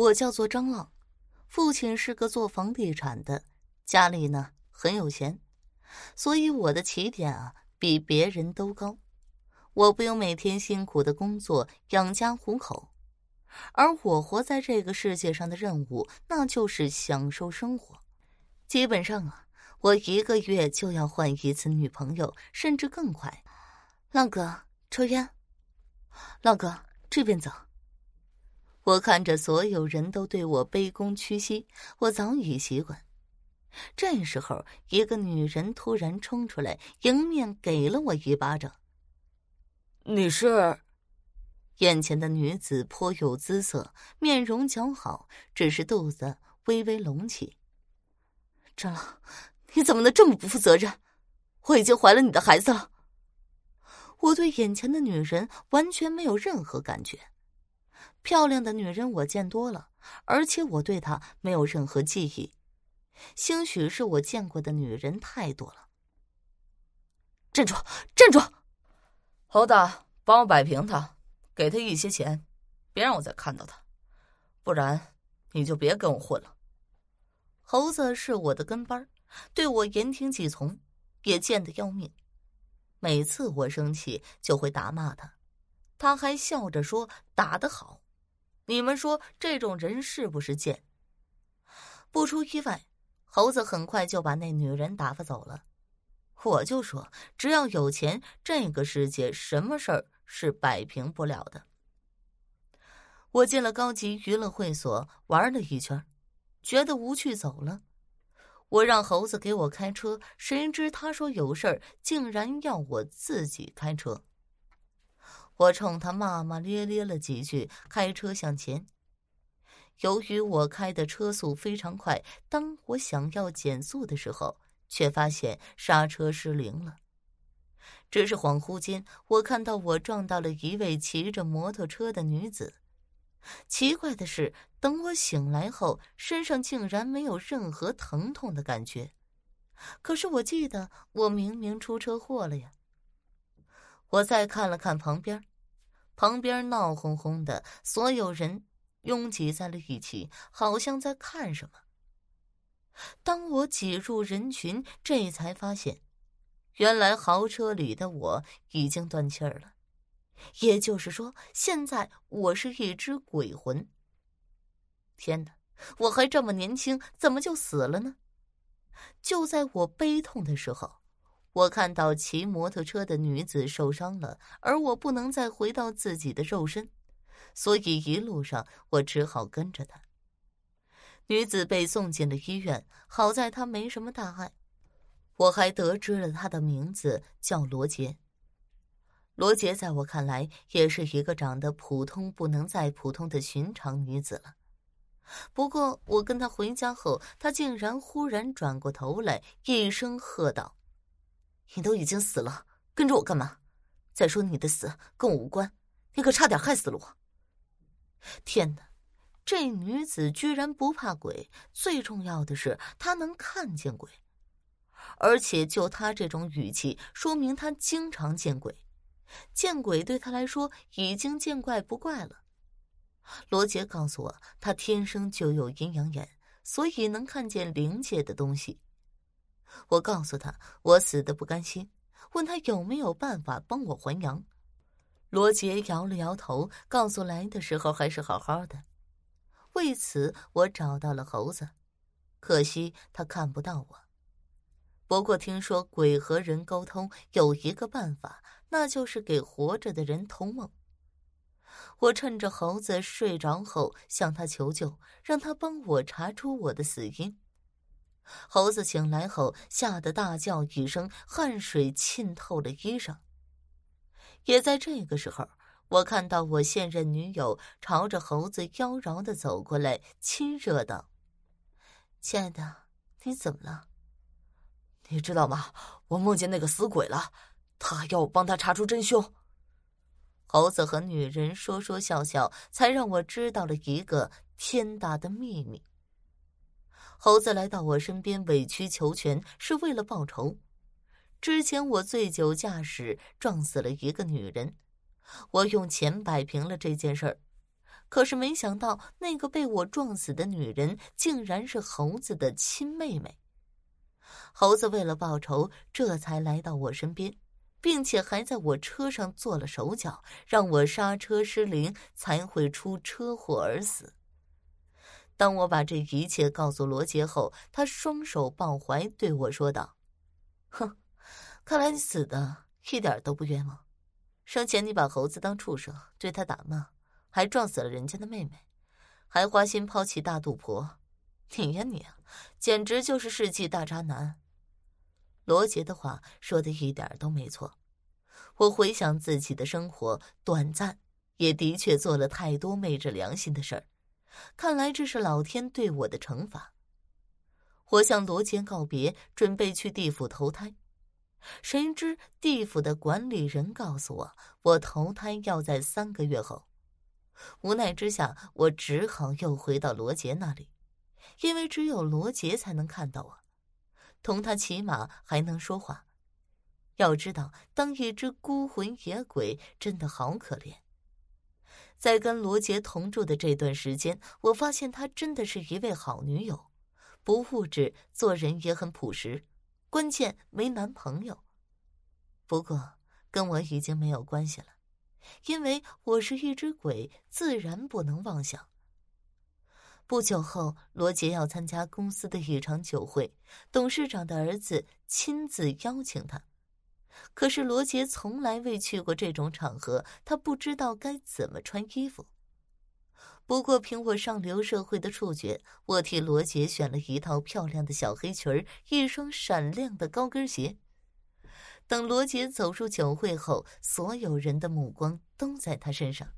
我叫做张浪，父亲是个做房地产的，家里呢很有钱，所以我的起点啊比别人都高。我不用每天辛苦的工作养家糊口，而我活在这个世界上的任务，那就是享受生活。基本上啊，我一个月就要换一次女朋友，甚至更快。浪哥，抽烟。浪哥，这边走。我看着所有人都对我卑躬屈膝，我早已习惯。这时候，一个女人突然冲出来，迎面给了我一巴掌。你是？眼前的女子颇有姿色，面容姣好，只是肚子微微隆起。张老，你怎么能这么不负责任？我已经怀了你的孩子了。我对眼前的女人完全没有任何感觉。漂亮的女人我见多了，而且我对她没有任何记忆。兴许是我见过的女人太多了。站住！站住！猴子，帮我摆平他，给他一些钱，别让我再看到他，不然你就别跟我混了。猴子是我的跟班，对我言听计从，也贱得要命。每次我生气就会打骂他，他还笑着说打得好。你们说这种人是不是贱？不出意外，猴子很快就把那女人打发走了。我就说，只要有钱，这个世界什么事儿是摆平不了的。我进了高级娱乐会所玩了一圈，觉得无趣，走了。我让猴子给我开车，谁知他说有事儿，竟然要我自己开车。我冲他骂骂咧咧了几句，开车向前。由于我开的车速非常快，当我想要减速的时候，却发现刹车失灵了。只是恍惚间，我看到我撞到了一位骑着摩托车的女子。奇怪的是，等我醒来后，身上竟然没有任何疼痛的感觉。可是我记得，我明明出车祸了呀。我再看了看旁边。旁边闹哄哄的，所有人拥挤在了一起，好像在看什么。当我挤入人群，这才发现，原来豪车里的我已经断气儿了。也就是说，现在我是一只鬼魂。天哪，我还这么年轻，怎么就死了呢？就在我悲痛的时候。我看到骑摩托车的女子受伤了，而我不能再回到自己的肉身，所以一路上我只好跟着她。女子被送进了医院，好在她没什么大碍。我还得知了她的名字叫罗杰。罗杰在我看来也是一个长得普通不能再普通的寻常女子了。不过我跟她回家后，她竟然忽然转过头来，一声喝道。你都已经死了，跟着我干嘛？再说你的死跟我无关，你可差点害死了我。天哪，这女子居然不怕鬼，最重要的是她能看见鬼，而且就她这种语气，说明她经常见鬼。见鬼对她来说已经见怪不怪了。罗杰告诉我，他天生就有阴阳眼，所以能看见灵界的东西。我告诉他，我死的不甘心，问他有没有办法帮我还阳。罗杰摇了摇头，告诉来的时候还是好好的。为此，我找到了猴子，可惜他看不到我。不过听说鬼和人沟通有一个办法，那就是给活着的人通梦。我趁着猴子睡着后向他求救，让他帮我查出我的死因。猴子醒来后，吓得大叫一声，汗水浸透了衣裳。也在这个时候，我看到我现任女友朝着猴子妖娆的走过来，亲热道：“亲爱的，你怎么了？你知道吗？我梦见那个死鬼了，他要我帮他查出真凶。”猴子和女人说说笑笑，才让我知道了一个天大的秘密。猴子来到我身边，委曲求全，是为了报仇。之前我醉酒驾驶撞死了一个女人，我用钱摆平了这件事儿。可是没想到，那个被我撞死的女人竟然是猴子的亲妹妹。猴子为了报仇，这才来到我身边，并且还在我车上做了手脚，让我刹车失灵，才会出车祸而死。当我把这一切告诉罗杰后，他双手抱怀，对我说道：“哼，看来你死的一点都不冤枉。生前你把猴子当畜生，对他打骂，还撞死了人家的妹妹，还花心抛弃大肚婆。你呀你，简直就是世纪大渣男。”罗杰的话说的一点都没错。我回想自己的生活短暂，也的确做了太多昧着良心的事儿。看来这是老天对我的惩罚。我向罗杰告别，准备去地府投胎。谁知地府的管理人告诉我，我投胎要在三个月后。无奈之下，我只好又回到罗杰那里，因为只有罗杰才能看到我，同他骑马还能说话。要知道，当一只孤魂野鬼真的好可怜。在跟罗杰同住的这段时间，我发现她真的是一位好女友，不物质，做人也很朴实，关键没男朋友。不过跟我已经没有关系了，因为我是一只鬼，自然不能妄想。不久后，罗杰要参加公司的一场酒会，董事长的儿子亲自邀请他。可是罗杰从来未去过这种场合，他不知道该怎么穿衣服。不过凭我上流社会的触觉，我替罗杰选了一套漂亮的小黑裙儿，一双闪亮的高跟鞋。等罗杰走入酒会后，所有人的目光都在他身上，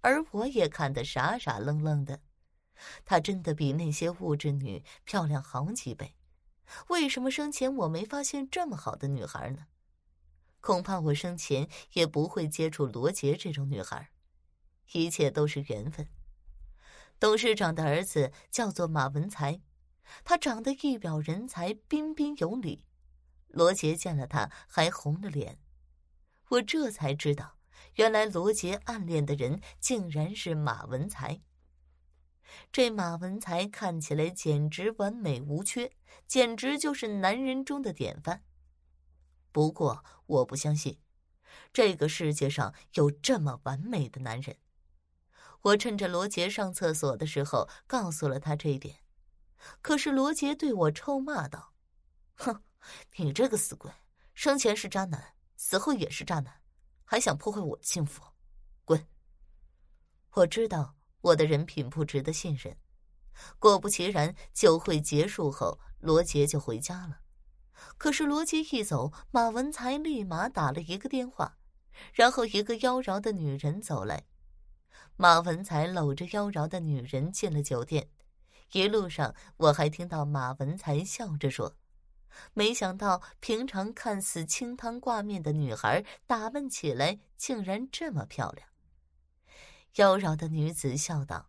而我也看得傻傻愣愣的。她真的比那些物质女漂亮好几倍，为什么生前我没发现这么好的女孩呢？恐怕我生前也不会接触罗杰这种女孩，一切都是缘分。董事长的儿子叫做马文才，他长得一表人才，彬彬有礼。罗杰见了他还红了脸，我这才知道，原来罗杰暗恋的人竟然是马文才。这马文才看起来简直完美无缺，简直就是男人中的典范。不过我不相信，这个世界上有这么完美的男人。我趁着罗杰上厕所的时候告诉了他这一点，可是罗杰对我臭骂道：“哼，你这个死鬼，生前是渣男，死后也是渣男，还想破坏我的幸福，滚！”我知道我的人品不值得信任。果不其然，酒会结束后，罗杰就回家了。可是罗杰一走，马文才立马打了一个电话，然后一个妖娆的女人走来。马文才搂着妖娆的女人进了酒店，一路上我还听到马文才笑着说：“没想到平常看似清汤挂面的女孩，打扮起来竟然这么漂亮。”妖娆的女子笑道：“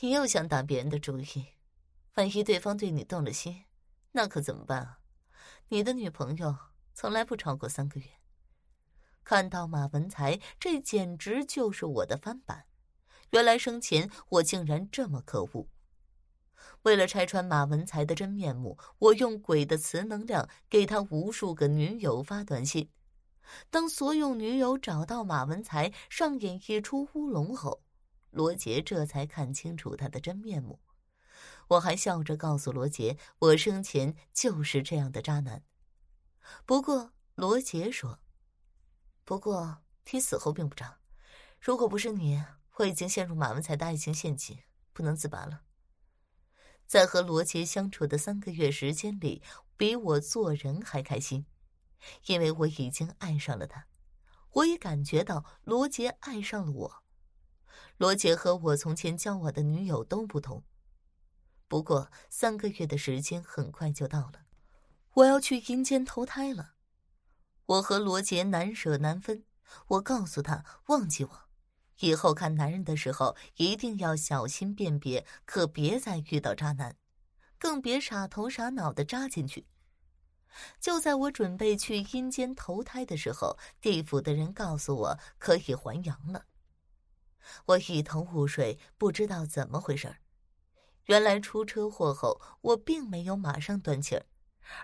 你又想打别人的主意，万一对方对你动了心，那可怎么办啊？”你的女朋友从来不超过三个月。看到马文才，这简直就是我的翻版。原来生前我竟然这么可恶。为了拆穿马文才的真面目，我用鬼的磁能量给他无数个女友发短信。当所有女友找到马文才，上演一出乌龙后，罗杰这才看清楚他的真面目。我还笑着告诉罗杰，我生前就是这样的渣男。不过罗杰说：“不过你死后并不渣，如果不是你，我已经陷入马文才的爱情陷阱，不能自拔了。”在和罗杰相处的三个月时间里，比我做人还开心，因为我已经爱上了他，我也感觉到罗杰爱上了我。罗杰和我从前交往的女友都不同。不过三个月的时间很快就到了，我要去阴间投胎了。我和罗杰难舍难分，我告诉他忘记我，以后看男人的时候一定要小心辨别，可别再遇到渣男，更别傻头傻脑的扎进去。就在我准备去阴间投胎的时候，地府的人告诉我可以还阳了。我一头雾水，不知道怎么回事原来出车祸后，我并没有马上断气儿，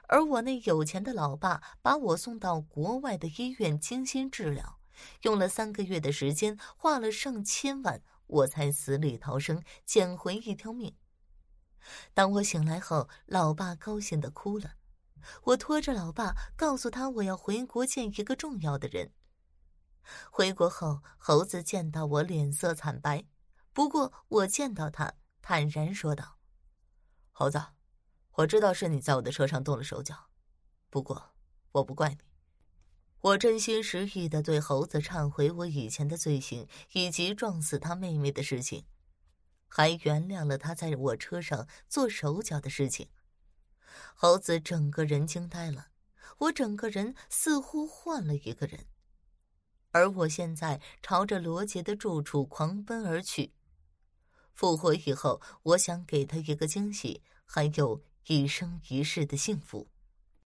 而我那有钱的老爸把我送到国外的医院精心治疗，用了三个月的时间，花了上千万，我才死里逃生，捡回一条命。当我醒来后，老爸高兴的哭了。我拖着老爸，告诉他我要回国见一个重要的人。回国后，猴子见到我脸色惨白，不过我见到他，坦然说道：“猴子，我知道是你在我的车上动了手脚，不过我不怪你。我真心实意的对猴子忏悔我以前的罪行以及撞死他妹妹的事情，还原谅了他在我车上做手脚的事情。”猴子整个人惊呆了，我整个人似乎换了一个人。而我现在朝着罗杰的住处狂奔而去。复活以后，我想给他一个惊喜，还有一生一世的幸福。